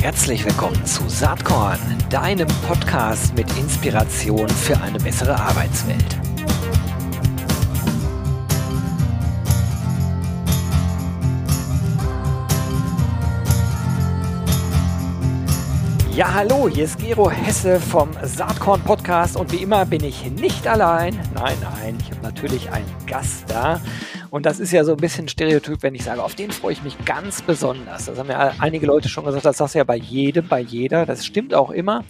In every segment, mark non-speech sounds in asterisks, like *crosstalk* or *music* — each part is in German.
Herzlich willkommen zu Saatkorn, deinem Podcast mit Inspiration für eine bessere Arbeitswelt. Ja, hallo, hier ist Gero Hesse vom Saatkorn Podcast und wie immer bin ich nicht allein. Nein, nein, ich habe natürlich einen Gast da. Und das ist ja so ein bisschen Stereotyp, wenn ich sage, auf den freue ich mich ganz besonders. Das haben ja einige Leute schon gesagt, das sagst du ja bei jedem, bei jeder. Das stimmt auch immer.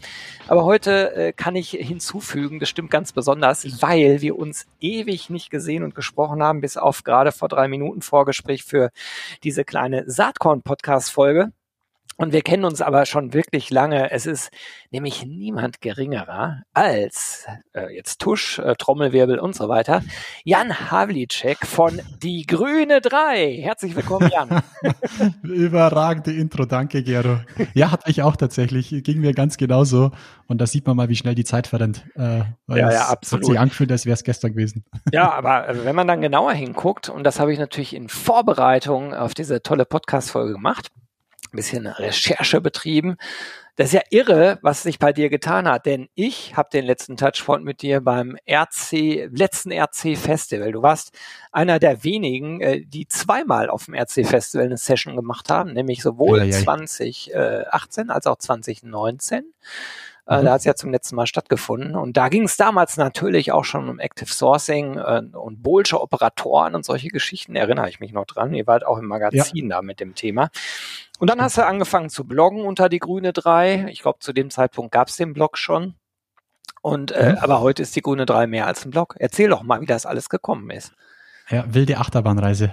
Aber heute äh, kann ich hinzufügen, das stimmt ganz besonders, weil wir uns ewig nicht gesehen und gesprochen haben, bis auf gerade vor drei Minuten Vorgespräch für diese kleine Saatkorn-Podcast-Folge. Und wir kennen uns aber schon wirklich lange. Es ist nämlich niemand geringerer als, äh, jetzt Tusch, äh, Trommelwirbel und so weiter, Jan Havlicek von Die Grüne 3. Herzlich willkommen, Jan. *laughs* Überragende Intro, danke, Gero. Ja, hat mich auch tatsächlich, ging mir ganz genauso. Und da sieht man mal, wie schnell die Zeit verrennt. Äh, ja, ja, absolut. Hat sich angefühlt, als wäre es gestern gewesen. Ja, *laughs* aber äh, wenn man dann genauer hinguckt, und das habe ich natürlich in Vorbereitung auf diese tolle Podcast-Folge gemacht, ein bisschen Recherche betrieben. Das ist ja irre, was sich bei dir getan hat, denn ich habe den letzten Touchpoint mit dir beim RC, letzten RC Festival. Du warst einer der wenigen, äh, die zweimal auf dem RC Festival eine Session gemacht haben, nämlich sowohl ja, ja, ja. 2018 als auch 2019. Äh, mhm. Da hat es ja zum letzten Mal stattgefunden. Und da ging es damals natürlich auch schon um Active Sourcing äh, und Bolsche Operatoren und solche Geschichten, erinnere ich mich noch dran. Ihr wart auch im Magazin ja. da mit dem Thema. Und dann hast du angefangen zu bloggen unter die Grüne 3. Ich glaube, zu dem Zeitpunkt gab es den Blog schon. Und äh, mhm. aber heute ist die Grüne 3 mehr als ein Blog. Erzähl doch mal, wie das alles gekommen ist. Ja, wilde Achterbahnreise.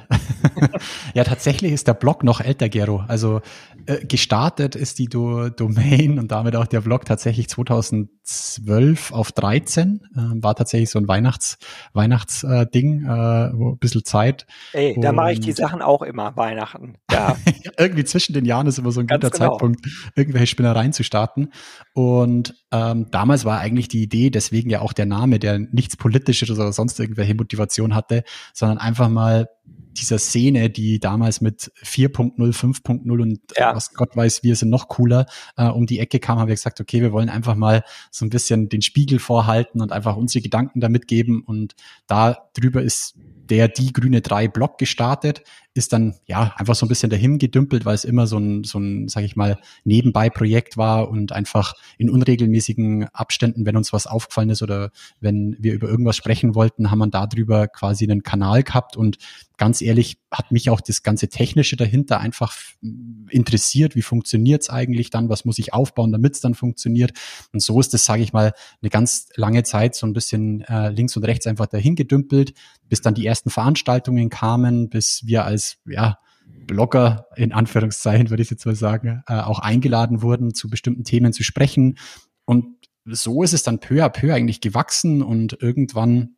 *laughs* ja, tatsächlich ist der Blog noch älter, Gero. Also äh, gestartet ist die Do Domain und damit auch der Blog tatsächlich 2012 auf 13. Äh, war tatsächlich so ein Weihnachts Weihnachtsding, äh, wo ein bisschen Zeit. Ey, da mache ich die Sachen auch immer, Weihnachten. Ja. *laughs* Irgendwie zwischen den Jahren ist immer so ein Ganz guter genau. Zeitpunkt, irgendwelche Spinnereien zu starten. Und ähm, damals war eigentlich die Idee, deswegen ja auch der Name, der nichts Politisches oder sonst irgendwelche Motivation hatte, sondern sondern einfach mal dieser Szene, die damals mit 4.0, 5.0 und ja. was Gott weiß, wir sind noch cooler, äh, um die Ecke kam, haben wir gesagt, okay, wir wollen einfach mal so ein bisschen den Spiegel vorhalten und einfach unsere Gedanken damit geben und da drüber ist der die grüne 3 Block gestartet, ist dann ja einfach so ein bisschen dahin gedümpelt, weil es immer so ein, so ein, sag ich mal, Nebenbei-Projekt war und einfach in unregelmäßigen Abständen, wenn uns was aufgefallen ist oder wenn wir über irgendwas sprechen wollten, haben wir darüber quasi einen Kanal gehabt und ganz ehrlich hat mich auch das ganze Technische dahinter einfach interessiert. Wie funktioniert's eigentlich dann? Was muss ich aufbauen, damit es dann funktioniert? Und so ist das, sage ich mal, eine ganz lange Zeit so ein bisschen äh, links und rechts einfach dahin gedümpelt, bis dann die ersten Veranstaltungen kamen, bis wir als ja Blogger in Anführungszeichen würde ich jetzt mal sagen, äh, auch eingeladen wurden, zu bestimmten Themen zu sprechen. Und so ist es dann peu à peu eigentlich gewachsen und irgendwann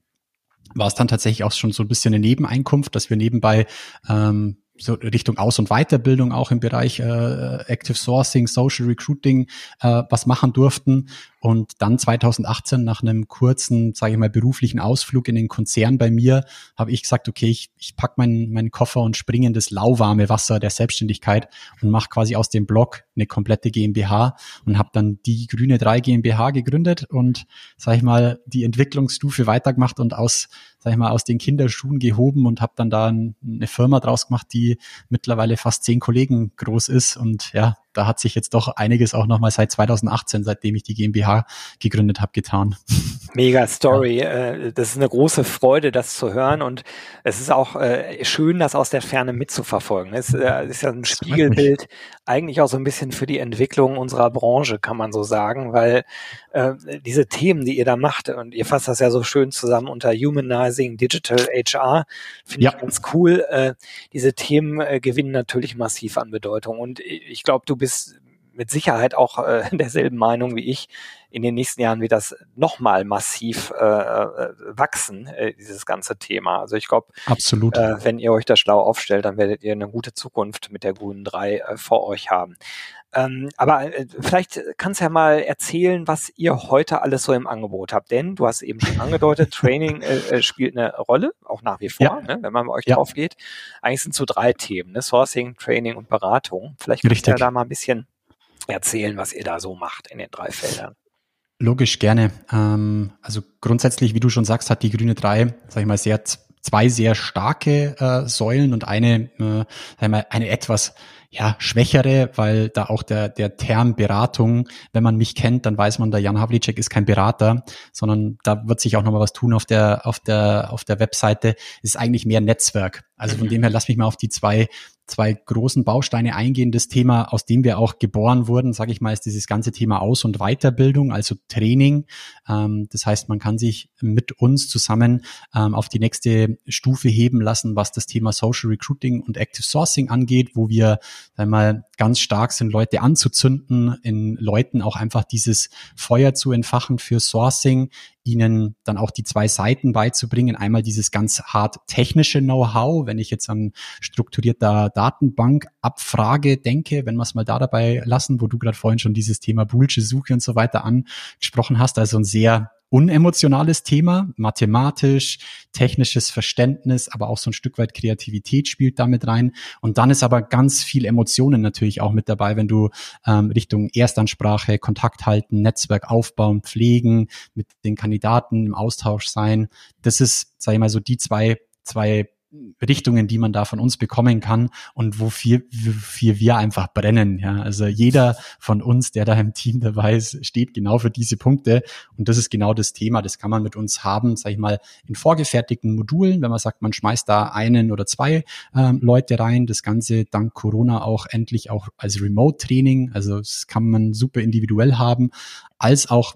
war es dann tatsächlich auch schon so ein bisschen eine Nebeneinkunft, dass wir nebenbei ähm, so Richtung Aus- und Weiterbildung auch im Bereich äh, Active Sourcing, Social Recruiting äh, was machen durften. Und dann 2018 nach einem kurzen, sage ich mal, beruflichen Ausflug in den Konzern bei mir, habe ich gesagt, okay, ich, ich pack meinen, meinen Koffer und springe in das lauwarme Wasser der Selbstständigkeit und mache quasi aus dem Blog eine komplette GmbH und habe dann die Grüne 3 GmbH gegründet und, sage ich mal, die Entwicklungsstufe weitergemacht und aus, sage ich mal, aus den Kinderschuhen gehoben und habe dann da eine Firma draus gemacht, die mittlerweile fast zehn Kollegen groß ist. Und ja, da hat sich jetzt doch einiges auch nochmal seit 2018, seitdem ich die GmbH gegründet habe, getan. Mega Story. Ja. Äh, das ist eine große Freude, das zu hören. Und es ist auch äh, schön, das aus der Ferne mitzuverfolgen. Es äh, ist ja ein Spiegelbild eigentlich auch so ein bisschen für die Entwicklung unserer Branche, kann man so sagen, weil diese Themen, die ihr da macht, und ihr fasst das ja so schön zusammen unter Humanizing Digital HR, finde ja. ich ganz cool. Diese Themen gewinnen natürlich massiv an Bedeutung. Und ich glaube, du bist mit Sicherheit auch äh, *laughs* derselben Meinung wie ich. In den nächsten Jahren wird das nochmal massiv äh, äh, wachsen, äh, dieses ganze Thema. Also ich glaube, absolut. Äh, wenn ihr euch da schlau aufstellt, dann werdet ihr eine gute Zukunft mit der Grünen 3 äh, vor euch haben. Ähm, aber äh, vielleicht kannst du ja mal erzählen, was ihr heute alles so im Angebot habt. Denn du hast eben schon *laughs* angedeutet, Training äh, äh, spielt eine Rolle, auch nach wie vor, ja. ne, wenn man bei euch ja. drauf geht. Eigentlich sind so drei Themen, ne? Sourcing, Training und Beratung. Vielleicht kannst du ja da mal ein bisschen erzählen, was ihr da so macht in den drei Feldern. Logisch, gerne. Ähm, also grundsätzlich, wie du schon sagst, hat die Grüne 3, sag ich mal, sehr zwei sehr starke äh, Säulen und eine, äh, sag ich mal, eine etwas ja, schwächere, weil da auch der, der Term Beratung, wenn man mich kennt, dann weiß man, der Jan Havlicek ist kein Berater, sondern da wird sich auch nochmal was tun auf der, auf der, auf der Webseite, ist eigentlich mehr Netzwerk. Also von mhm. dem her lass mich mal auf die zwei zwei großen Bausteine eingehen. Das Thema, aus dem wir auch geboren wurden, sage ich mal, ist dieses ganze Thema Aus- und Weiterbildung, also Training. Ähm, das heißt, man kann sich mit uns zusammen ähm, auf die nächste Stufe heben lassen, was das Thema Social Recruiting und Active Sourcing angeht, wo wir einmal ganz stark sind, Leute anzuzünden, in Leuten auch einfach dieses Feuer zu entfachen für Sourcing, ihnen dann auch die zwei Seiten beizubringen. Einmal dieses ganz hart technische Know-how, wenn ich jetzt an strukturierter Datenbankabfrage denke, wenn wir es mal da dabei lassen, wo du gerade vorhin schon dieses Thema Boolsche Suche und so weiter angesprochen hast, also ein sehr unemotionales Thema, mathematisch, technisches Verständnis, aber auch so ein Stück weit Kreativität spielt damit rein. Und dann ist aber ganz viel Emotionen natürlich auch mit dabei, wenn du ähm, Richtung Erstansprache, Kontakt halten, Netzwerk aufbauen, pflegen, mit den Kandidaten im Austausch sein. Das ist, sage ich mal, so die zwei, zwei Richtungen, die man da von uns bekommen kann und wofür, wofür wir einfach brennen. Ja, also jeder von uns, der da im Team dabei ist, steht genau für diese Punkte und das ist genau das Thema. Das kann man mit uns haben, sage ich mal, in vorgefertigten Modulen, wenn man sagt, man schmeißt da einen oder zwei ähm, Leute rein. Das Ganze dank Corona auch endlich auch als Remote-Training. Also das kann man super individuell haben, als auch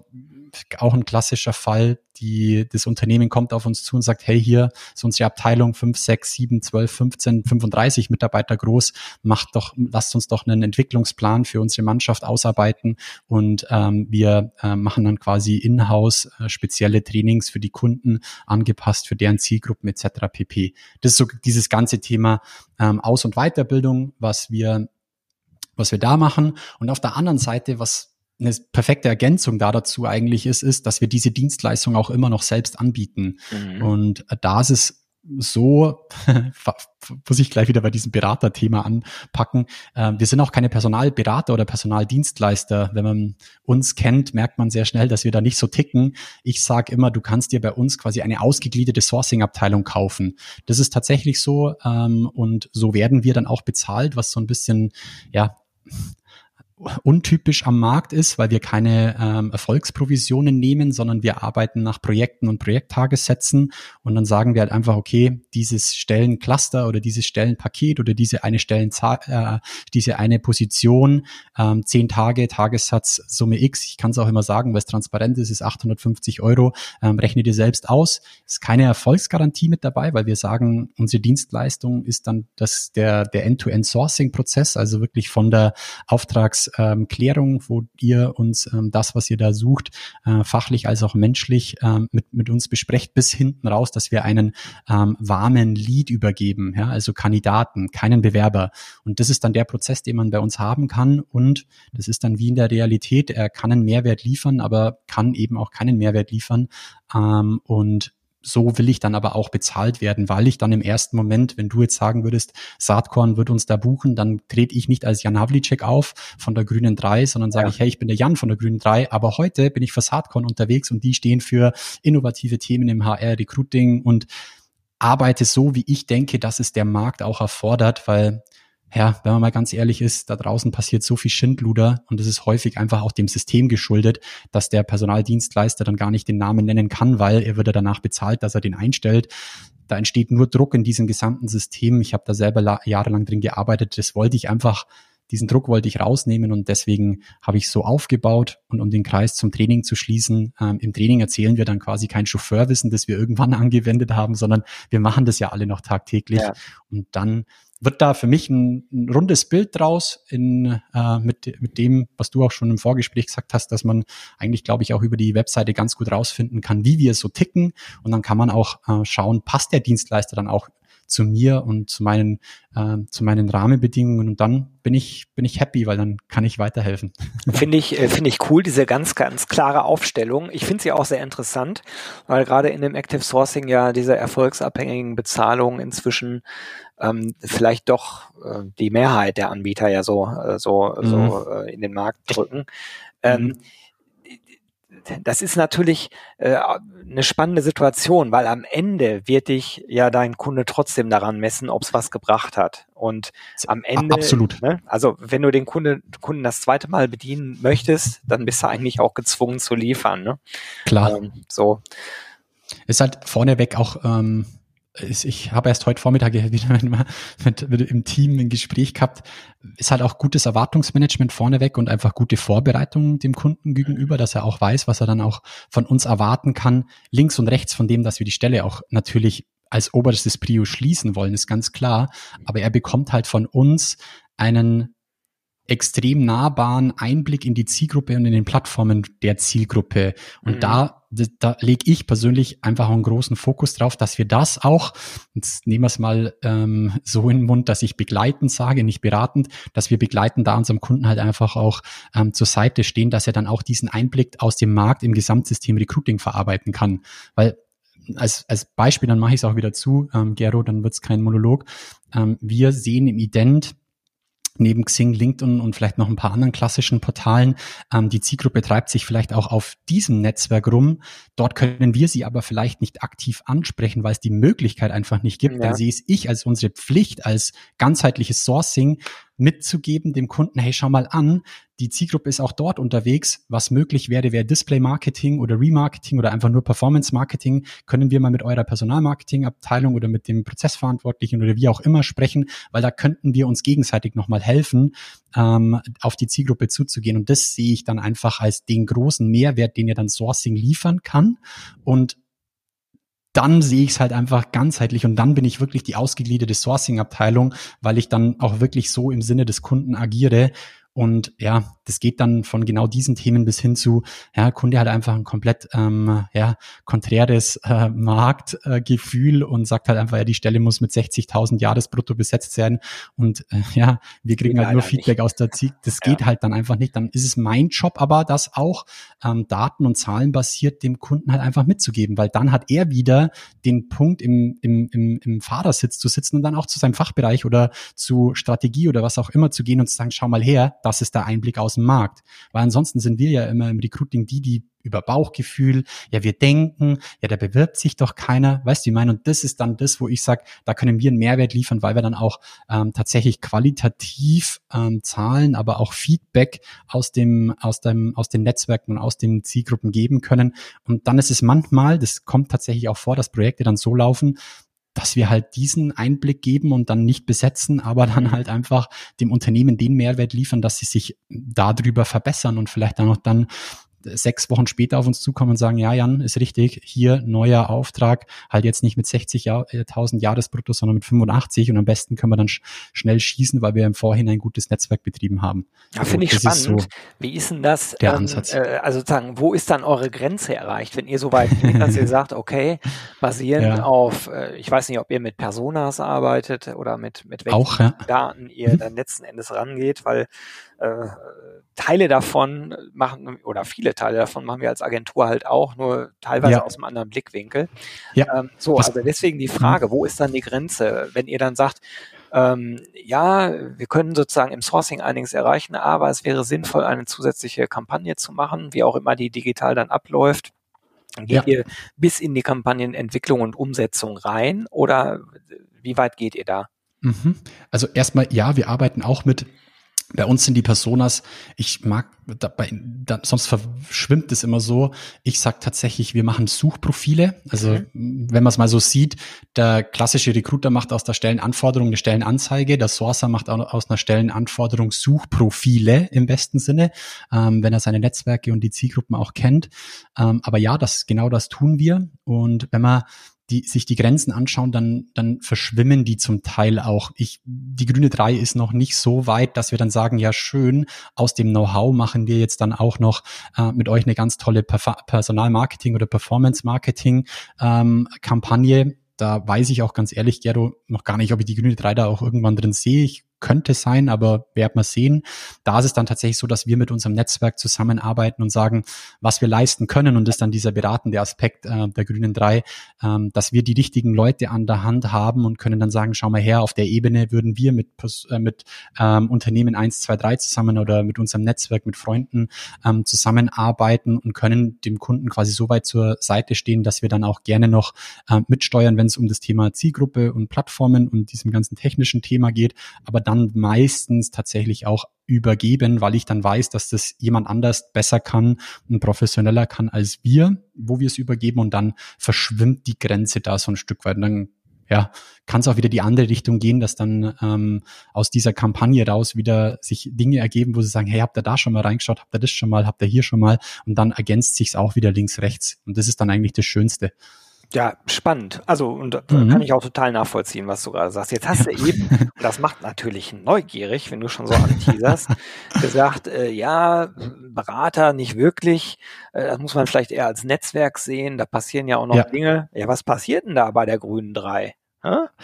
auch ein klassischer Fall, die, das Unternehmen kommt auf uns zu und sagt, hey, hier ist unsere Abteilung 5, 6, 7, 12, 15, 35 Mitarbeiter groß, macht doch, lasst uns doch einen Entwicklungsplan für unsere Mannschaft ausarbeiten und ähm, wir äh, machen dann quasi in-house äh, spezielle Trainings für die Kunden angepasst für deren Zielgruppen etc. pp. Das ist so dieses ganze Thema ähm, Aus- und Weiterbildung, was wir was wir da machen. Und auf der anderen Seite, was eine perfekte Ergänzung da dazu eigentlich ist, ist, dass wir diese Dienstleistung auch immer noch selbst anbieten. Mhm. Und da ist es so, *laughs* muss ich gleich wieder bei diesem Beraterthema anpacken. Äh, wir sind auch keine Personalberater oder Personaldienstleister. Wenn man uns kennt, merkt man sehr schnell, dass wir da nicht so ticken. Ich sage immer, du kannst dir bei uns quasi eine ausgegliederte Sourcing-Abteilung kaufen. Das ist tatsächlich so ähm, und so werden wir dann auch bezahlt, was so ein bisschen, ja, untypisch am Markt ist, weil wir keine ähm, Erfolgsprovisionen nehmen, sondern wir arbeiten nach Projekten und Projekttagessätzen und dann sagen wir halt einfach, okay, dieses Stellencluster oder dieses Stellenpaket oder diese eine Stellen, äh, diese eine Position, ähm, zehn Tage, Tagessatz, Summe X, ich kann es auch immer sagen, weil es transparent ist, ist 850 Euro, ähm, rechne dir selbst aus. Ist keine Erfolgsgarantie mit dabei, weil wir sagen, unsere Dienstleistung ist dann das, der, der End-to-End-Sourcing-Prozess, also wirklich von der Auftrags ähm, Klärung, wo ihr uns ähm, das, was ihr da sucht, äh, fachlich als auch menschlich ähm, mit, mit uns besprecht, bis hinten raus, dass wir einen ähm, warmen Lead übergeben, ja, also Kandidaten, keinen Bewerber. Und das ist dann der Prozess, den man bei uns haben kann. Und das ist dann wie in der Realität, er kann einen Mehrwert liefern, aber kann eben auch keinen Mehrwert liefern. Ähm, und so will ich dann aber auch bezahlt werden, weil ich dann im ersten Moment, wenn du jetzt sagen würdest, Saatkorn wird uns da buchen, dann trete ich nicht als Jan Havlicek auf von der Grünen 3, sondern sage ja. ich, hey, ich bin der Jan von der Grünen 3, aber heute bin ich für Saatkorn unterwegs und die stehen für innovative Themen im HR, Recruiting und arbeite so, wie ich denke, dass es der Markt auch erfordert, weil ja, wenn man mal ganz ehrlich ist, da draußen passiert so viel Schindluder und es ist häufig einfach auch dem System geschuldet, dass der Personaldienstleister dann gar nicht den Namen nennen kann, weil er würde danach bezahlt, dass er den einstellt. Da entsteht nur Druck in diesem gesamten System. Ich habe da selber jahrelang drin gearbeitet. Das wollte ich einfach, diesen Druck wollte ich rausnehmen und deswegen habe ich so aufgebaut und um den Kreis zum Training zu schließen. Ähm, Im Training erzählen wir dann quasi kein Chauffeurwissen, das wir irgendwann *laughs* angewendet haben, sondern wir machen das ja alle noch tagtäglich ja. und dann wird da für mich ein, ein rundes Bild draus in, äh, mit, mit dem, was du auch schon im Vorgespräch gesagt hast, dass man eigentlich, glaube ich, auch über die Webseite ganz gut rausfinden kann, wie wir so ticken. Und dann kann man auch äh, schauen, passt der Dienstleister dann auch zu mir und zu meinen, äh, zu meinen Rahmenbedingungen und dann bin ich, bin ich happy, weil dann kann ich weiterhelfen. *laughs* Finde ich, äh, finde ich cool, diese ganz, ganz klare Aufstellung. Ich finde sie auch sehr interessant, weil gerade in dem Active Sourcing ja diese erfolgsabhängigen Bezahlungen inzwischen ähm, vielleicht doch äh, die Mehrheit der Anbieter ja so, äh, so, mhm. so äh, in den Markt drücken. Ähm, mhm das ist natürlich äh, eine spannende Situation, weil am Ende wird dich ja dein Kunde trotzdem daran messen, ob es was gebracht hat. Und am Ende, absolut. Ne, also wenn du den Kunde, Kunden das zweite Mal bedienen möchtest, dann bist du eigentlich auch gezwungen zu liefern. Ne? Klar. Ähm, so. Ist halt vorneweg auch ähm, ich habe erst heute Vormittag wieder mit, mit, im Team ein Gespräch gehabt, ist halt auch gutes Erwartungsmanagement vorneweg und einfach gute Vorbereitung dem Kunden gegenüber, dass er auch weiß, was er dann auch von uns erwarten kann, links und rechts von dem, dass wir die Stelle auch natürlich als oberstes Prio schließen wollen, ist ganz klar. Aber er bekommt halt von uns einen extrem nahbaren Einblick in die Zielgruppe und in den Plattformen der Zielgruppe. Und mhm. da, da, lege ich persönlich einfach einen großen Fokus drauf, dass wir das auch, jetzt nehmen wir es mal ähm, so in den Mund, dass ich begleitend sage, nicht beratend, dass wir begleitend da unserem Kunden halt einfach auch ähm, zur Seite stehen, dass er dann auch diesen Einblick aus dem Markt im Gesamtsystem Recruiting verarbeiten kann. Weil als, als Beispiel, dann mache ich es auch wieder zu, ähm, Gero, dann wird es kein Monolog. Ähm, wir sehen im Ident, neben Xing, LinkedIn und vielleicht noch ein paar anderen klassischen Portalen. Ähm, die Zielgruppe treibt sich vielleicht auch auf diesem Netzwerk rum. Dort können wir sie aber vielleicht nicht aktiv ansprechen, weil es die Möglichkeit einfach nicht gibt. Ja. Dann sehe es ich als unsere Pflicht, als ganzheitliches Sourcing, mitzugeben dem Kunden, hey, schau mal an, die Zielgruppe ist auch dort unterwegs. Was möglich wäre, wäre Display Marketing oder Remarketing oder einfach nur Performance Marketing. Können wir mal mit eurer Personalmarketing-Abteilung oder mit dem Prozessverantwortlichen oder wie auch immer sprechen, weil da könnten wir uns gegenseitig nochmal helfen, ähm, auf die Zielgruppe zuzugehen. Und das sehe ich dann einfach als den großen Mehrwert, den ihr dann Sourcing liefern kann. Und dann sehe ich es halt einfach ganzheitlich und dann bin ich wirklich die ausgegliederte Sourcing-Abteilung, weil ich dann auch wirklich so im Sinne des Kunden agiere und ja, das geht dann von genau diesen Themen bis hin zu, ja, Kunde hat einfach ein komplett ähm, ja, konträres äh, Marktgefühl äh, und sagt halt einfach, ja, die Stelle muss mit 60.000 Jahresbrutto besetzt werden und äh, ja, wir kriegen halt nur Feedback nicht. aus der Ziel. Das *laughs* ja. geht halt dann einfach nicht. Dann ist es mein Job aber, das auch ähm, Daten- und Zahlen basiert dem Kunden halt einfach mitzugeben, weil dann hat er wieder den Punkt im, im, im, im Fahrersitz zu sitzen und dann auch zu seinem Fachbereich oder zu Strategie oder was auch immer zu gehen und zu sagen, schau mal her, das ist der Einblick aus dem Markt. Weil ansonsten sind wir ja immer im Recruiting die, die über Bauchgefühl, ja, wir denken, ja, da bewirbt sich doch keiner, weißt du, ich meine, und das ist dann das, wo ich sage, da können wir einen Mehrwert liefern, weil wir dann auch ähm, tatsächlich qualitativ ähm, Zahlen, aber auch Feedback aus dem, aus dem, aus den Netzwerken und aus den Zielgruppen geben können. Und dann ist es manchmal, das kommt tatsächlich auch vor, dass Projekte dann so laufen, dass wir halt diesen Einblick geben und dann nicht besetzen, aber dann halt einfach dem Unternehmen den Mehrwert liefern, dass sie sich darüber verbessern und vielleicht dann auch dann sechs Wochen später auf uns zukommen und sagen, ja, Jan, ist richtig, hier neuer Auftrag, halt jetzt nicht mit 60.000 Jahresbrutto, sondern mit 85 und am besten können wir dann sch schnell schießen, weil wir im Vorhinein ein gutes Netzwerk betrieben haben. Ja, finde ich spannend. So Wie ist denn das? Der ähm, Ansatz. Äh, also sozusagen, wo ist dann eure Grenze erreicht, wenn ihr so weit geht, dass ihr *laughs* sagt, okay, basierend ja. auf, äh, ich weiß nicht, ob ihr mit Personas arbeitet oder mit, mit welchen Auch, ja. Daten ihr mhm. dann letzten Endes rangeht, weil äh, Teile davon machen, oder viele Teile davon machen wir als Agentur halt auch, nur teilweise ja. aus einem anderen Blickwinkel. Ja. Ähm, so, Was? also deswegen die Frage, wo ist dann die Grenze? Wenn ihr dann sagt, ähm, ja, wir können sozusagen im Sourcing einiges erreichen, aber es wäre sinnvoll, eine zusätzliche Kampagne zu machen, wie auch immer die digital dann abläuft. Geht ja. ihr bis in die Kampagnenentwicklung und Umsetzung rein oder wie weit geht ihr da? Mhm. Also erstmal, ja, wir arbeiten auch mit bei uns sind die Personas, ich mag, dabei, da, sonst verschwimmt es immer so. Ich sag tatsächlich, wir machen Suchprofile. Also mhm. wenn man es mal so sieht, der klassische Recruiter macht aus der Stellenanforderung eine Stellenanzeige, der Sourcer macht aus einer Stellenanforderung Suchprofile im besten Sinne, ähm, wenn er seine Netzwerke und die Zielgruppen auch kennt. Ähm, aber ja, das genau das tun wir. Und wenn man die sich die Grenzen anschauen, dann, dann verschwimmen die zum Teil auch. Ich, die grüne 3 ist noch nicht so weit, dass wir dann sagen, ja schön, aus dem Know-how machen wir jetzt dann auch noch äh, mit euch eine ganz tolle Personalmarketing oder Performance-Marketing-Kampagne. Ähm, Da weiß ich auch ganz ehrlich, Gero, noch gar nicht, ob ich die grüne 3 da auch irgendwann drin sehe. Ich könnte sein, aber werden wir sehen. Da ist es dann tatsächlich so, dass wir mit unserem Netzwerk zusammenarbeiten und sagen, was wir leisten können. Und das ist dann dieser beratende Aspekt äh, der Grünen drei, ähm, dass wir die richtigen Leute an der Hand haben und können dann sagen, schau mal her, auf der Ebene würden wir mit, äh, mit ähm, Unternehmen 1, 2, 3 zusammen oder mit unserem Netzwerk, mit Freunden ähm, zusammenarbeiten und können dem Kunden quasi so weit zur Seite stehen, dass wir dann auch gerne noch äh, mitsteuern, wenn es um das Thema Zielgruppe und Plattformen und diesem ganzen technischen Thema geht. Aber dann dann meistens tatsächlich auch übergeben, weil ich dann weiß, dass das jemand anders besser kann und professioneller kann als wir, wo wir es übergeben und dann verschwimmt die Grenze da so ein Stück weit. Und dann ja, kann es auch wieder die andere Richtung gehen, dass dann ähm, aus dieser Kampagne raus wieder sich Dinge ergeben, wo sie sagen, hey, habt ihr da schon mal reingeschaut, habt ihr das schon mal, habt ihr hier schon mal und dann ergänzt sich's auch wieder links, rechts. Und das ist dann eigentlich das Schönste. Ja, spannend. Also, und da mhm. kann ich auch total nachvollziehen, was du gerade sagst. Jetzt hast du eben, und das macht natürlich neugierig, wenn du schon so anteaserst, *laughs* gesagt, äh, ja, Berater nicht wirklich. Äh, das muss man vielleicht eher als Netzwerk sehen. Da passieren ja auch noch ja. Dinge. Ja, was passiert denn da bei der Grünen 3?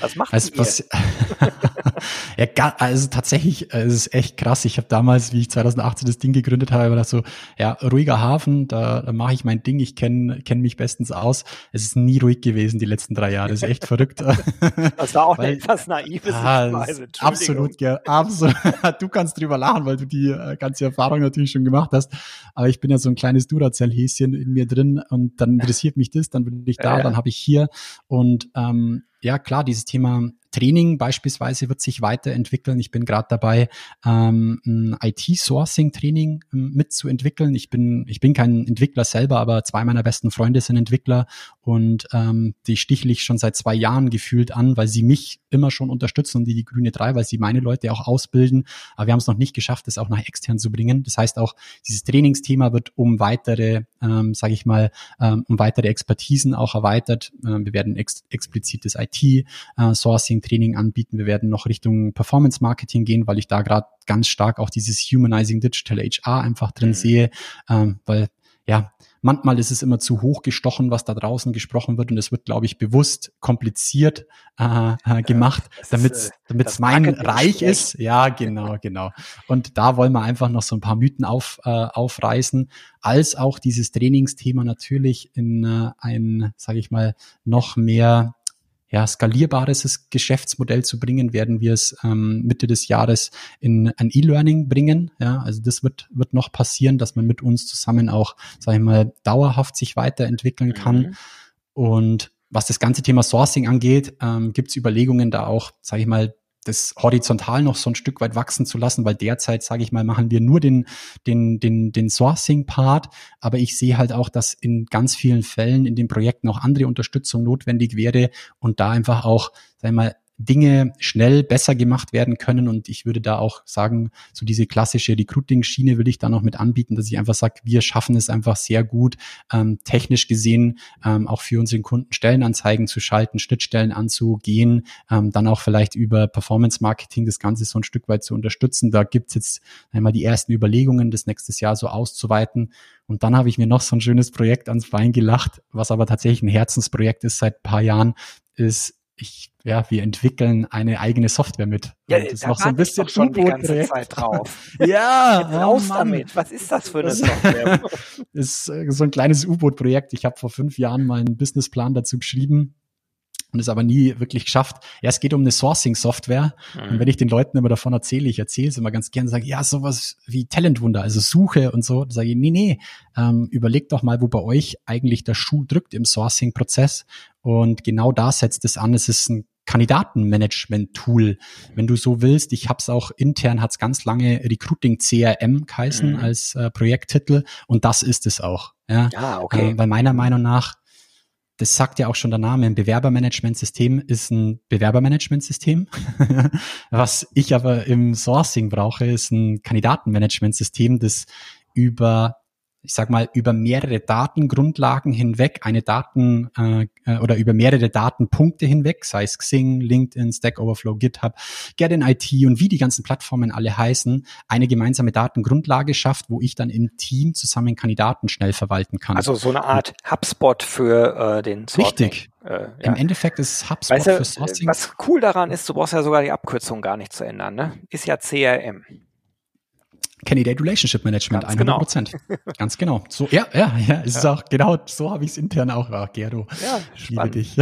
Was macht also, was, *laughs* ja, also tatsächlich, äh, es ist echt krass. Ich habe damals, wie ich 2018 das Ding gegründet habe, war so, ja, ruhiger Hafen, da, da mache ich mein Ding, ich kenne kenn mich bestens aus. Es ist nie ruhig gewesen die letzten drei Jahre. Das ist echt verrückt. *laughs* *laughs* Das war auch weil, etwas naives ah, Absolut, ja, absolut. Du kannst drüber lachen, weil du die äh, ganze Erfahrung natürlich schon gemacht hast. Aber ich bin ja so ein kleines Duracell-Häschen in mir drin und dann interessiert mich das, dann bin ich da, ja. dann habe ich hier und ähm, ja klar, dieses Thema Training beispielsweise wird sich weiterentwickeln. Ich bin gerade dabei, ähm, ein IT-Sourcing-Training ähm, mitzuentwickeln. Ich bin, ich bin kein Entwickler selber, aber zwei meiner besten Freunde sind Entwickler und ähm, die stichle ich schon seit zwei Jahren gefühlt an, weil sie mich immer schon unterstützen und die, die Grüne drei, weil sie meine Leute auch ausbilden. Aber wir haben es noch nicht geschafft, das auch nach extern zu bringen. Das heißt auch, dieses Trainingsthema wird um weitere, ähm, sage ich mal, ähm, um weitere Expertisen auch erweitert. Ähm, wir werden ex explizites IT-Sourcing Training anbieten. Wir werden noch Richtung Performance Marketing gehen, weil ich da gerade ganz stark auch dieses Humanizing Digital HR einfach drin mhm. sehe, ähm, weil ja, manchmal ist es immer zu hoch gestochen, was da draußen gesprochen wird und es wird, glaube ich, bewusst kompliziert äh, äh, gemacht, damit es äh, mein Reich ist. Ja, genau, genau. Und da wollen wir einfach noch so ein paar Mythen auf, äh, aufreißen, als auch dieses Trainingsthema natürlich in äh, ein, sage ich mal, noch mehr ja, skalierbares Geschäftsmodell zu bringen, werden wir es ähm, Mitte des Jahres in ein E-Learning bringen. Ja, also das wird, wird noch passieren, dass man mit uns zusammen auch, sage ich mal, dauerhaft sich weiterentwickeln kann. Mhm. Und was das ganze Thema Sourcing angeht, ähm, gibt es Überlegungen, da auch, sage ich mal, das horizontal noch so ein Stück weit wachsen zu lassen, weil derzeit, sage ich mal, machen wir nur den, den, den, den Sourcing-Part, aber ich sehe halt auch, dass in ganz vielen Fällen in den Projekten auch andere Unterstützung notwendig wäre und da einfach auch, sag ich mal, Dinge schnell besser gemacht werden können. Und ich würde da auch sagen, so diese klassische Recruiting-Schiene will ich da noch mit anbieten, dass ich einfach sage, wir schaffen es einfach sehr gut, ähm, technisch gesehen ähm, auch für unseren Kunden Stellenanzeigen zu schalten, Schnittstellen anzugehen, ähm, dann auch vielleicht über Performance-Marketing das Ganze so ein Stück weit zu unterstützen. Da gibt's jetzt einmal die ersten Überlegungen, das nächstes Jahr so auszuweiten. Und dann habe ich mir noch so ein schönes Projekt ans Bein gelacht, was aber tatsächlich ein Herzensprojekt ist seit paar Jahren, ist ich, ja, wir entwickeln eine eigene Software mit. Ja, das ist noch so ein bisschen schon die ganze Zeit drauf. *laughs* ja, Jetzt raus oh damit. Was ist das für eine Software? *laughs* ist äh, so ein kleines U-Boot-Projekt. Ich habe vor fünf Jahren mal einen Businessplan dazu geschrieben und es aber nie wirklich geschafft. Ja, es geht um eine Sourcing-Software. Mhm. Und wenn ich den Leuten immer davon erzähle, ich erzähle es immer ganz gerne, sage, ja, sowas wie Talentwunder, also Suche und so, sage ich, nee, nee, ähm, überlegt doch mal, wo bei euch eigentlich der Schuh drückt im Sourcing-Prozess. Und genau da setzt es an. Es ist ein Kandidatenmanagement-Tool, wenn du so willst. Ich habe es auch intern, hat es ganz lange Recruiting CRM geheißen mhm. als äh, Projekttitel und das ist es auch. Ja, ah, okay. Äh, weil meiner Meinung nach das sagt ja auch schon der Name, ein Bewerbermanagementsystem ist ein Bewerbermanagementsystem. *laughs* Was ich aber im Sourcing brauche, ist ein Kandidatenmanagementsystem, das über ich sag mal, über mehrere Datengrundlagen hinweg eine Daten äh, äh, oder über mehrere Datenpunkte hinweg, sei es Xing, LinkedIn, Stack Overflow, GitHub, Get in IT und wie die ganzen Plattformen alle heißen, eine gemeinsame Datengrundlage schafft, wo ich dann im Team zusammen Kandidaten schnell verwalten kann. Also so eine Art HubSpot für äh, den Sorting. Richtig. Äh, ja. Im Endeffekt ist HubSpot weißt du, für Sourcing. Was cool daran ist, du brauchst ja sogar die Abkürzung gar nicht zu ändern, ne? Ist ja CRM. Candidate Relationship Management, Ganz 100 Prozent. Genau. Ganz genau. So, ja, ja, ja, es ja. ist auch genau, so habe ich es intern auch. Ja, Gero, ja, ich liebe dich.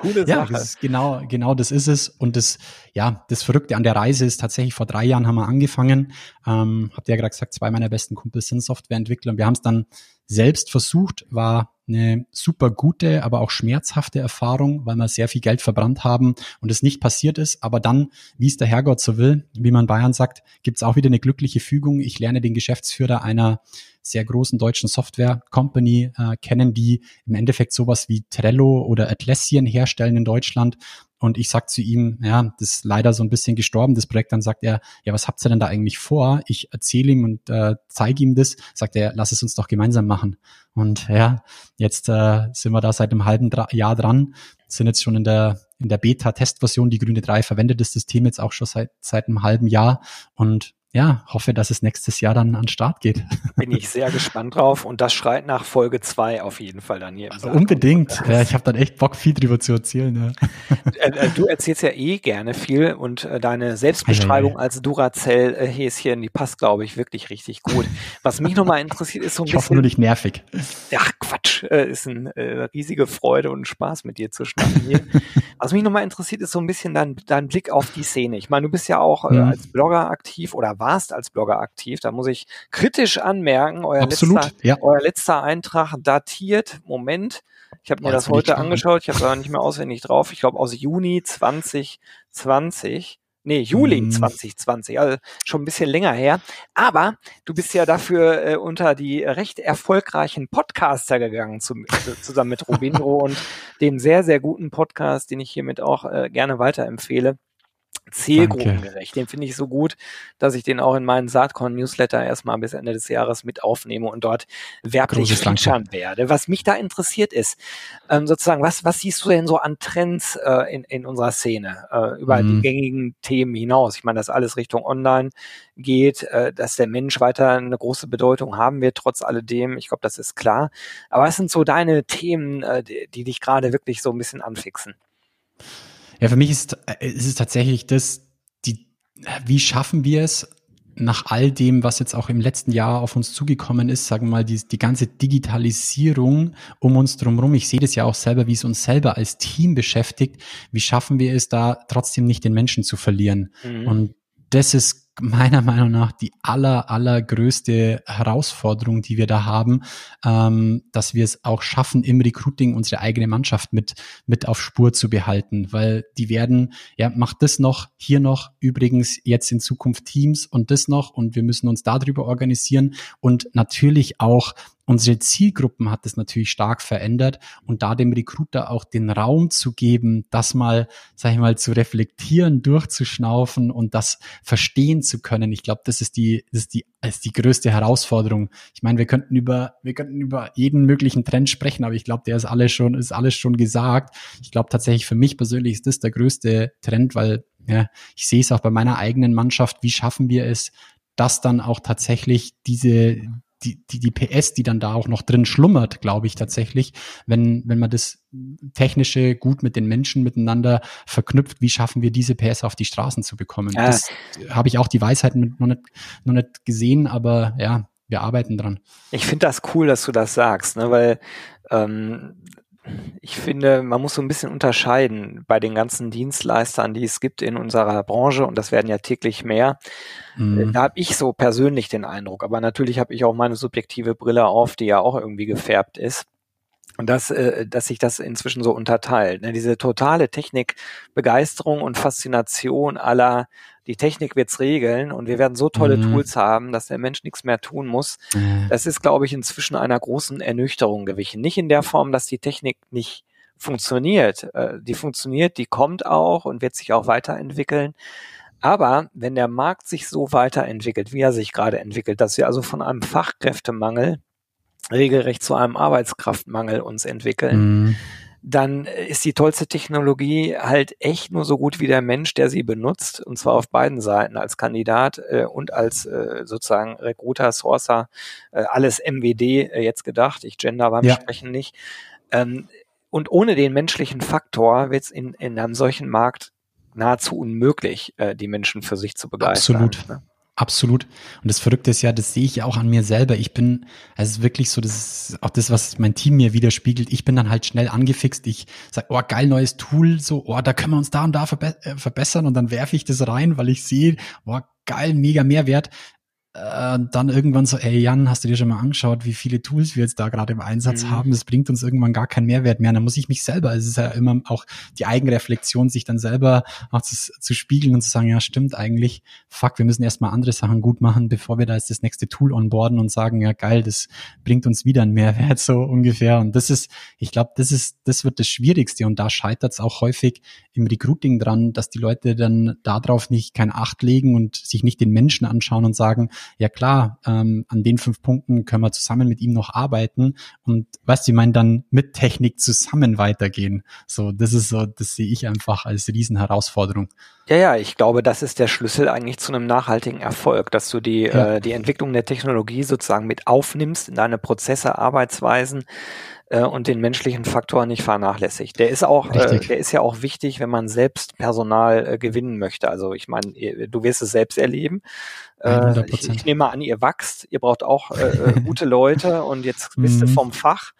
Coole *laughs* Sache. ja, das ist genau, genau das ist es. Und das, ja, das Verrückte an der Reise ist tatsächlich vor drei Jahren haben wir angefangen. Ähm, habt ihr ja gerade gesagt, zwei meiner besten Kumpels sind Softwareentwickler und wir haben es dann selbst versucht, war eine super gute, aber auch schmerzhafte Erfahrung, weil wir sehr viel Geld verbrannt haben und es nicht passiert ist. Aber dann, wie es der Herrgott so will, wie man Bayern sagt, gibt es auch wieder eine glückliche Fügung. Ich lerne den Geschäftsführer einer sehr großen deutschen Software-Company äh, kennen, die im Endeffekt sowas wie Trello oder Atlassian herstellen in Deutschland. Und ich sag zu ihm, ja, das ist leider so ein bisschen gestorben, das Projekt. Dann sagt er, ja, was habt ihr denn da eigentlich vor? Ich erzähle ihm und äh, zeige ihm das. Sagt er, lass es uns doch gemeinsam machen. Und ja, jetzt äh, sind wir da seit einem halben Dra Jahr dran, sind jetzt schon in der in der Beta-Testversion. Die Grüne 3 verwendet das System jetzt auch schon seit seit einem halben Jahr und ja, hoffe, dass es nächstes Jahr dann an den Start geht. *laughs* Bin ich sehr gespannt drauf und das schreit nach Folge zwei auf jeden Fall dann hier Saal. Unbedingt. Ja, ich habe dann echt Bock, viel drüber zu erzählen. Ja. *laughs* Äh, äh, du erzählst ja eh gerne viel und äh, deine Selbstbeschreibung als Duracell-Häschen, die passt, glaube ich, wirklich richtig gut. Was mich nochmal *laughs* interessiert, ist so ein ich bisschen... Ich hoffe nur nicht nervig. Ach, Quatsch. Ist eine riesige Freude und Spaß mit dir zu schnacken hier. Was mich nochmal interessiert, ist so ein bisschen dein, dein Blick auf die Szene. Ich meine, du bist ja auch mhm. als Blogger aktiv oder warst als Blogger aktiv. Da muss ich kritisch anmerken, euer, Absolut, letzter, ja. euer letzter Eintrag datiert, Moment, ich habe mir ja, das heute angeschaut, ich habe da nicht mehr auswendig drauf, ich glaube aus Juni 2020. Nee, Juli hm. 2020, also schon ein bisschen länger her. Aber du bist ja dafür äh, unter die recht erfolgreichen Podcaster gegangen, zum, zusammen mit Robindro und dem sehr, sehr guten Podcast, den ich hiermit auch äh, gerne weiterempfehle zielgruppengerecht. Den finde ich so gut, dass ich den auch in meinen Saatkorn-Newsletter erstmal bis Ende des Jahres mit aufnehme und dort werblich featuren werde. Was mich da interessiert ist, ähm, sozusagen, was, was siehst du denn so an Trends äh, in, in unserer Szene äh, über mhm. die gängigen Themen hinaus? Ich meine, dass alles Richtung Online geht, äh, dass der Mensch weiter eine große Bedeutung haben wird, trotz alledem. Ich glaube, das ist klar. Aber was sind so deine Themen, äh, die, die dich gerade wirklich so ein bisschen anfixen? Ja, für mich ist, äh, ist es tatsächlich das, die, wie schaffen wir es, nach all dem, was jetzt auch im letzten Jahr auf uns zugekommen ist, sagen wir mal, die, die ganze Digitalisierung um uns drumherum, ich sehe das ja auch selber, wie es uns selber als Team beschäftigt, wie schaffen wir es da trotzdem nicht den Menschen zu verlieren? Mhm. Und das ist meiner Meinung nach die aller, allergrößte Herausforderung, die wir da haben, ähm, dass wir es auch schaffen, im Recruiting unsere eigene Mannschaft mit, mit auf Spur zu behalten, weil die werden, ja, macht das noch, hier noch, übrigens jetzt in Zukunft Teams und das noch und wir müssen uns darüber organisieren und natürlich auch Unsere Zielgruppen hat es natürlich stark verändert und da dem Recruiter auch den Raum zu geben, das mal, sag ich mal, zu reflektieren, durchzuschnaufen und das verstehen zu können. Ich glaube, das ist die, das ist die, das ist die größte Herausforderung. Ich meine, wir könnten über, wir könnten über jeden möglichen Trend sprechen, aber ich glaube, der ist alles schon, ist alles schon gesagt. Ich glaube tatsächlich für mich persönlich ist das der größte Trend, weil ja, ich sehe es auch bei meiner eigenen Mannschaft. Wie schaffen wir es, dass dann auch tatsächlich diese, die, die, die PS, die dann da auch noch drin schlummert, glaube ich tatsächlich, wenn, wenn man das Technische gut mit den Menschen miteinander verknüpft, wie schaffen wir diese PS auf die Straßen zu bekommen? Ja. Das habe ich auch die Weisheit noch nicht, noch nicht gesehen, aber ja, wir arbeiten dran. Ich finde das cool, dass du das sagst, ne, weil ähm, ich finde, man muss so ein bisschen unterscheiden bei den ganzen Dienstleistern, die es gibt in unserer Branche, und das werden ja täglich mehr. Mhm. Da habe ich so persönlich den Eindruck, aber natürlich habe ich auch meine subjektive Brille auf, die ja auch irgendwie gefärbt ist. Und dass, äh, dass sich das inzwischen so unterteilt. Ne? Diese totale Technikbegeisterung und Faszination aller die Technik wird's regeln und wir werden so tolle mhm. Tools haben, dass der Mensch nichts mehr tun muss. Mhm. Das ist, glaube ich, inzwischen einer großen Ernüchterung gewichen. Nicht in der Form, dass die Technik nicht funktioniert. Äh, die funktioniert, die kommt auch und wird sich auch weiterentwickeln. Aber wenn der Markt sich so weiterentwickelt, wie er sich gerade entwickelt, dass wir also von einem Fachkräftemangel regelrecht zu einem Arbeitskraftmangel uns entwickeln, mhm. Dann ist die tollste Technologie halt echt nur so gut wie der Mensch, der sie benutzt, und zwar auf beiden Seiten, als Kandidat äh, und als äh, sozusagen Recruiter, Sourcer, äh, alles MWD äh, jetzt gedacht, ich gender beim ja. Sprechen nicht. Ähm, und ohne den menschlichen Faktor wird es in, in einem solchen Markt nahezu unmöglich, äh, die Menschen für sich zu begeistern. Absolut. Ne? Absolut. Und das Verrückte ist ja, das sehe ich ja auch an mir selber. Ich bin, es ist wirklich so, das ist auch das, was mein Team mir widerspiegelt. Ich bin dann halt schnell angefixt. Ich sage, oh, geil, neues Tool, so, oh, da können wir uns da und da verbe äh, verbessern. Und dann werfe ich das rein, weil ich sehe, oh, geil, mega Mehrwert äh, dann irgendwann so, ey Jan, hast du dir schon mal angeschaut, wie viele Tools wir jetzt da gerade im Einsatz mhm. haben? Das bringt uns irgendwann gar keinen Mehrwert mehr. Dann muss ich mich selber, es ist ja immer auch die Eigenreflexion, sich dann selber auch zu, zu spiegeln und zu sagen, ja stimmt eigentlich, fuck, wir müssen erstmal andere Sachen gut machen, bevor wir da jetzt das nächste Tool onboarden und sagen, ja geil, das bringt uns wieder einen Mehrwert, so ungefähr. Und das ist, ich glaube, das ist, das wird das Schwierigste und da scheitert es auch häufig im Recruiting dran, dass die Leute dann darauf nicht kein Acht legen und sich nicht den Menschen anschauen und sagen, ja klar, ähm, an den fünf Punkten können wir zusammen mit ihm noch arbeiten und weißt du, ich meine dann mit Technik zusammen weitergehen. So, das ist so, das sehe ich einfach als Riesenherausforderung. Ja, ja, ich glaube, das ist der Schlüssel eigentlich zu einem nachhaltigen Erfolg, dass du die, ja. äh, die Entwicklung der Technologie sozusagen mit aufnimmst in deine Prozesse, Arbeitsweisen äh, und den menschlichen Faktor nicht vernachlässigt. Der ist auch, äh, der ist ja auch wichtig, wenn man selbst Personal äh, gewinnen möchte. Also ich meine, du wirst es selbst erleben. Äh, ich, ich, nehme an, ihr wachst, ihr braucht auch äh, äh *laughs* gute Leute und jetzt bist du mhm. vom Fach.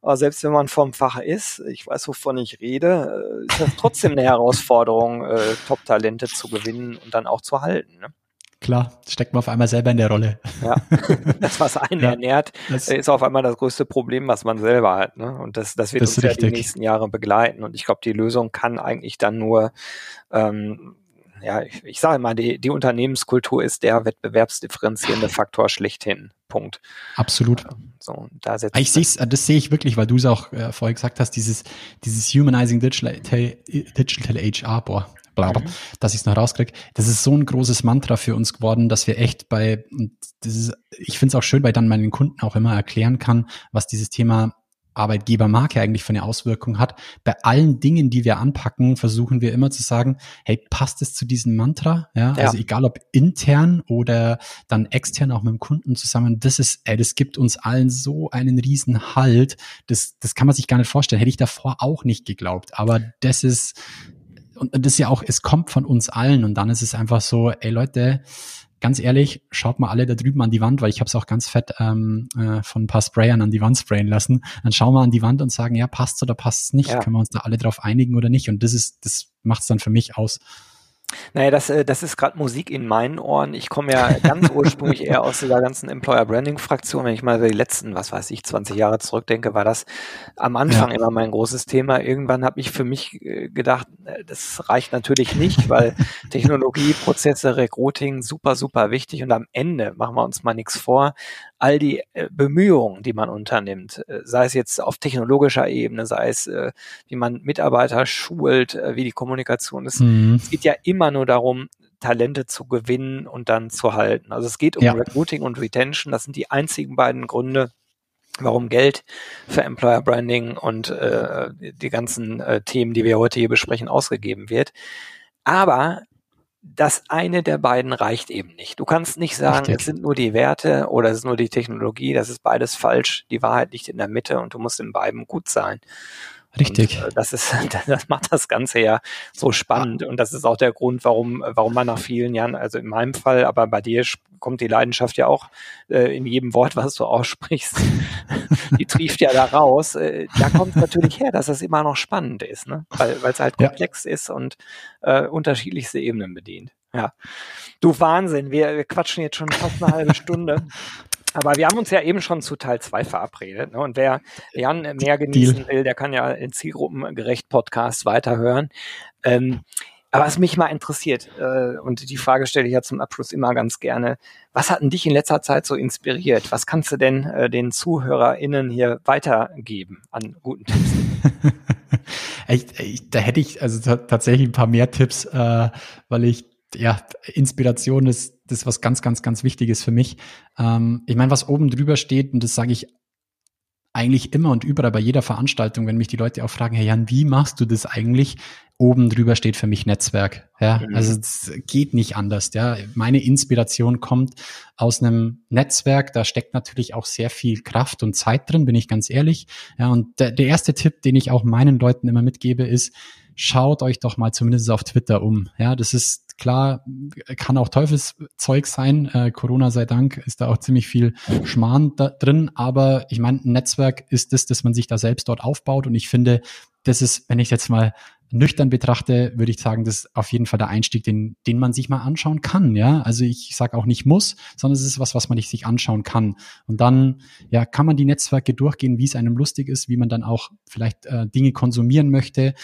Aber selbst wenn man vom Fach ist, ich weiß, wovon ich rede, äh, ist das trotzdem eine Herausforderung, äh, Top-Talente zu gewinnen und dann auch zu halten. Ne? Klar, steckt man auf einmal selber in der Rolle. Ja, *laughs* das, was einen ja, ernährt, ist auf einmal das größte Problem, was man selber hat. Ne? Und das, das wird das uns ja die nächsten Jahre begleiten. Und ich glaube, die Lösung kann eigentlich dann nur, ähm, ja, ich, ich sage mal, die, die Unternehmenskultur ist der wettbewerbsdifferenzierende Faktor schlechthin. Punkt. Absolut. So, da setzt ich sehe das sehe ich wirklich, weil du es auch äh, vorher gesagt hast, dieses, dieses Humanizing Digital, Digital HR, boah, bla, bla, mhm. dass ich es noch rauskriege. Das ist so ein großes Mantra für uns geworden, dass wir echt bei, ist, ich finde es auch schön, weil dann meinen Kunden auch immer erklären kann, was dieses Thema Arbeitgebermarke eigentlich für eine Auswirkung hat. Bei allen Dingen, die wir anpacken, versuchen wir immer zu sagen, hey, passt es zu diesem Mantra? Ja, ja. also egal ob intern oder dann extern auch mit dem Kunden zusammen, das ist, ey, das gibt uns allen so einen riesen Halt. Das, das kann man sich gar nicht vorstellen. Hätte ich davor auch nicht geglaubt. Aber das ist, und das ist ja auch, es kommt von uns allen und dann ist es einfach so, ey Leute, ganz ehrlich, schaut mal alle da drüben an die Wand, weil ich habe es auch ganz fett ähm, äh, von ein paar Sprayern an die Wand sprayen lassen. Dann schauen wir an die Wand und sagen, ja, passt's oder passt's nicht? Ja. Können wir uns da alle drauf einigen oder nicht? Und das ist, das macht's dann für mich aus. Naja, das, äh, das ist gerade Musik in meinen Ohren. Ich komme ja ganz ursprünglich eher aus dieser ganzen Employer Branding Fraktion. Wenn ich mal die letzten, was weiß ich, 20 Jahre zurückdenke, war das am Anfang ja. immer mein großes Thema. Irgendwann habe ich für mich äh, gedacht, äh, das reicht natürlich nicht, weil *laughs* Technologie, Prozesse, Recruiting super, super wichtig. Und am Ende machen wir uns mal nichts vor all die äh, Bemühungen, die man unternimmt, äh, sei es jetzt auf technologischer Ebene, sei es, äh, wie man Mitarbeiter schult, wie die Kommunikation ist. Mhm. Es geht ja immer nur darum, Talente zu gewinnen und dann zu halten. Also es geht um ja. Recruiting und Retention. Das sind die einzigen beiden Gründe, warum Geld für Employer Branding und äh, die ganzen äh, Themen, die wir heute hier besprechen, ausgegeben wird. Aber das eine der beiden reicht eben nicht. Du kannst nicht sagen, Richtig. es sind nur die Werte oder es ist nur die Technologie, das ist beides falsch. Die Wahrheit liegt in der Mitte und du musst in beiden gut sein. Richtig. Und, äh, das ist, *laughs* das macht das Ganze ja so spannend. Und das ist auch der Grund, warum, warum man nach vielen Jahren, also in meinem Fall, aber bei dir kommt die Leidenschaft ja auch äh, in jedem Wort, was du aussprichst. *laughs* die trieft ja da raus. Äh, da kommt natürlich her, dass das immer noch spannend ist, ne? Weil es halt komplex ja. ist und äh, unterschiedlichste Ebenen bedient. Ja. Du Wahnsinn, wir, wir quatschen jetzt schon fast eine halbe Stunde. *laughs* Aber wir haben uns ja eben schon zu Teil 2 verabredet. Ne? Und wer Jan mehr genießen Deal. will, der kann ja in Zielgruppengerecht Podcast weiterhören. Ähm, aber was mich mal interessiert, äh, und die Frage stelle ich ja zum Abschluss immer ganz gerne, was hat denn dich in letzter Zeit so inspiriert? Was kannst du denn äh, den ZuhörerInnen hier weitergeben an guten Tipps? *laughs* ich, ich, da hätte ich also tatsächlich ein paar mehr Tipps, äh, weil ich ja, Inspiration ist das ist was ganz, ganz, ganz Wichtiges für mich. Ähm, ich meine, was oben drüber steht, und das sage ich eigentlich immer und überall bei jeder Veranstaltung, wenn mich die Leute auch fragen, Herr Jan, wie machst du das eigentlich? Oben drüber steht für mich Netzwerk. Ja, mhm. also es geht nicht anders. Ja, meine Inspiration kommt aus einem Netzwerk. Da steckt natürlich auch sehr viel Kraft und Zeit drin, bin ich ganz ehrlich. Ja, und der, der erste Tipp, den ich auch meinen Leuten immer mitgebe, ist, schaut euch doch mal zumindest auf Twitter um. Ja, das ist klar, kann auch Teufelszeug sein. Äh, Corona sei Dank ist da auch ziemlich viel Schmarrn da drin. Aber ich meine, ein Netzwerk ist das, dass man sich da selbst dort aufbaut. Und ich finde, das ist, wenn ich jetzt mal nüchtern betrachte, würde ich sagen, das ist auf jeden Fall der Einstieg, den, den man sich mal anschauen kann. Ja, also ich sage auch nicht muss, sondern es ist was, was man sich anschauen kann. Und dann, ja, kann man die Netzwerke durchgehen, wie es einem lustig ist, wie man dann auch vielleicht äh, Dinge konsumieren möchte,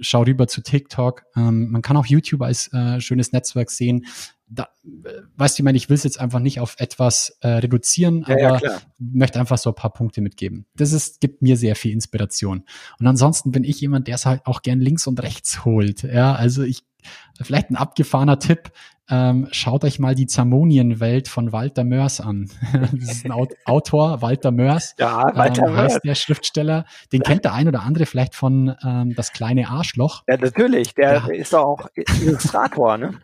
schau rüber zu TikTok. Ähm, man kann auch YouTube als äh, schönes Netzwerk sehen. Da, äh, weißt du, ich meine, ich will es jetzt einfach nicht auf etwas äh, reduzieren, ja, aber ja, möchte einfach so ein paar Punkte mitgeben. Das ist, gibt mir sehr viel Inspiration. Und ansonsten bin ich jemand, der es halt auch gern links und rechts holt. Ja, also ich, vielleicht ein abgefahrener Tipp, ähm, schaut euch mal die Zamonienwelt von Walter Mörs an. *laughs* das ist ein Autor, Walter Mörs. Ja, Walter ähm, heißt der Schriftsteller. Den kennt der ein oder andere vielleicht von ähm, Das kleine Arschloch. Ja, natürlich. Der ja. ist doch auch Illustrator, ne? *laughs*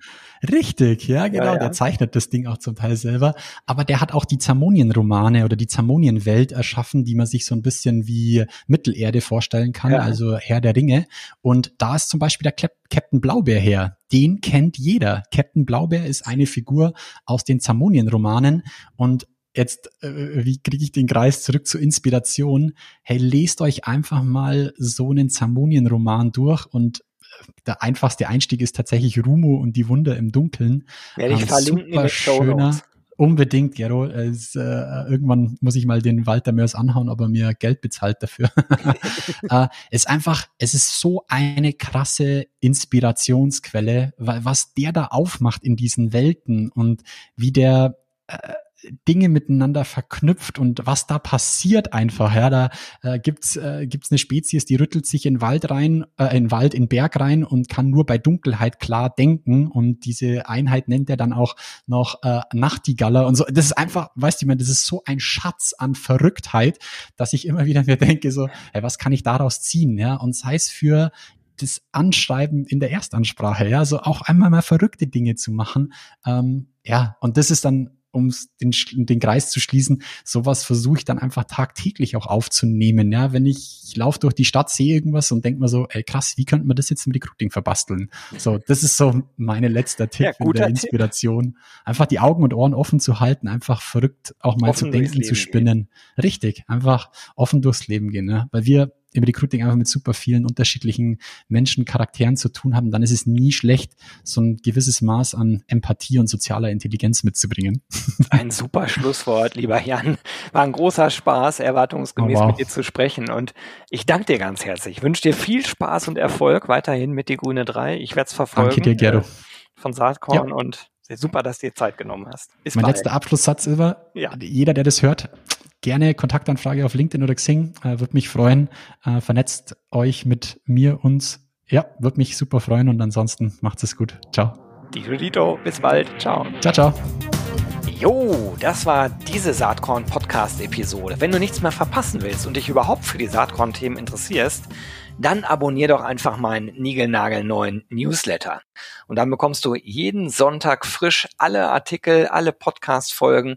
Richtig, ja, genau. Ja, ja. Der zeichnet das Ding auch zum Teil selber. Aber der hat auch die Zamonien-Romane oder die Zamonien-Welt erschaffen, die man sich so ein bisschen wie Mittelerde vorstellen kann, ja. also Herr der Ringe. Und da ist zum Beispiel der Captain Blaubeer her. Den kennt jeder. Captain Blaubeer ist eine Figur aus den Zamonien-Romanen und jetzt, äh, wie kriege ich den Kreis zurück zur Inspiration? Hey, lest euch einfach mal so einen Zamonien-Roman durch und der einfachste Einstieg ist tatsächlich Rumo und die Wunder im Dunkeln. Werde ich ähm, verlinken super schöner. Unbedingt, Gero. Es, äh, irgendwann muss ich mal den Walter Mörs anhauen, ob er mir Geld bezahlt dafür. *laughs* äh, es ist einfach, es ist so eine krasse Inspirationsquelle, weil was der da aufmacht in diesen Welten und wie der äh, Dinge miteinander verknüpft und was da passiert einfach. Ja, da äh, gibt's äh, gibt's eine Spezies, die rüttelt sich in Wald rein, äh, in Wald, in Berg rein und kann nur bei Dunkelheit klar denken. Und diese Einheit nennt er dann auch noch äh, Nachtigaller und so. Das ist einfach, weißt du, man, das ist so ein Schatz an Verrücktheit, dass ich immer wieder mir denke so, hey, was kann ich daraus ziehen? Ja, und sei es für das Anschreiben in der Erstansprache, ja, so auch einmal mal verrückte Dinge zu machen. Ähm, ja, und das ist dann um den, den Kreis zu schließen, sowas versuche ich dann einfach tagtäglich auch aufzunehmen. Ja, wenn ich, ich laufe durch die Stadt, sehe irgendwas und denke mir so, ey krass, wie könnte man das jetzt im Recruiting verbasteln? So, das ist so meine letzter Tipp ja, in der Inspiration. Tipp. Einfach die Augen und Ohren offen zu halten, einfach verrückt auch mal offen zu denken, zu spinnen. Gehen. Richtig, einfach offen durchs Leben gehen. Ne? Weil wir im Recruiting einfach mit super vielen unterschiedlichen Menschen, Charakteren zu tun haben, dann ist es nie schlecht, so ein gewisses Maß an Empathie und sozialer Intelligenz mitzubringen. *laughs* Ein super Schlusswort, lieber Jan. War ein großer Spaß, erwartungsgemäß oh, wow. mit dir zu sprechen. Und ich danke dir ganz herzlich. Ich wünsche dir viel Spaß und Erfolg weiterhin mit die Grüne 3. Ich werde es verfolgen. Danke dir, Gero. Äh, von Saatkorn ja. und super, dass du dir Zeit genommen hast. Bis mein bald. letzter Abschlusssatz über, ja. jeder, der das hört, gerne Kontaktanfrage auf LinkedIn oder Xing. Äh, würde mich freuen. Äh, vernetzt euch mit mir, uns. Ja, würde mich super freuen und ansonsten macht's es gut. Ciao. Dito, Dito. Bis bald. Ciao. Ciao, ciao. Jo, das war diese Saatkorn Podcast Episode. Wenn du nichts mehr verpassen willst und dich überhaupt für die Saatkorn Themen interessierst, dann abonnier doch einfach meinen niegelnagelneuen Newsletter. Und dann bekommst du jeden Sonntag frisch alle Artikel, alle Podcast Folgen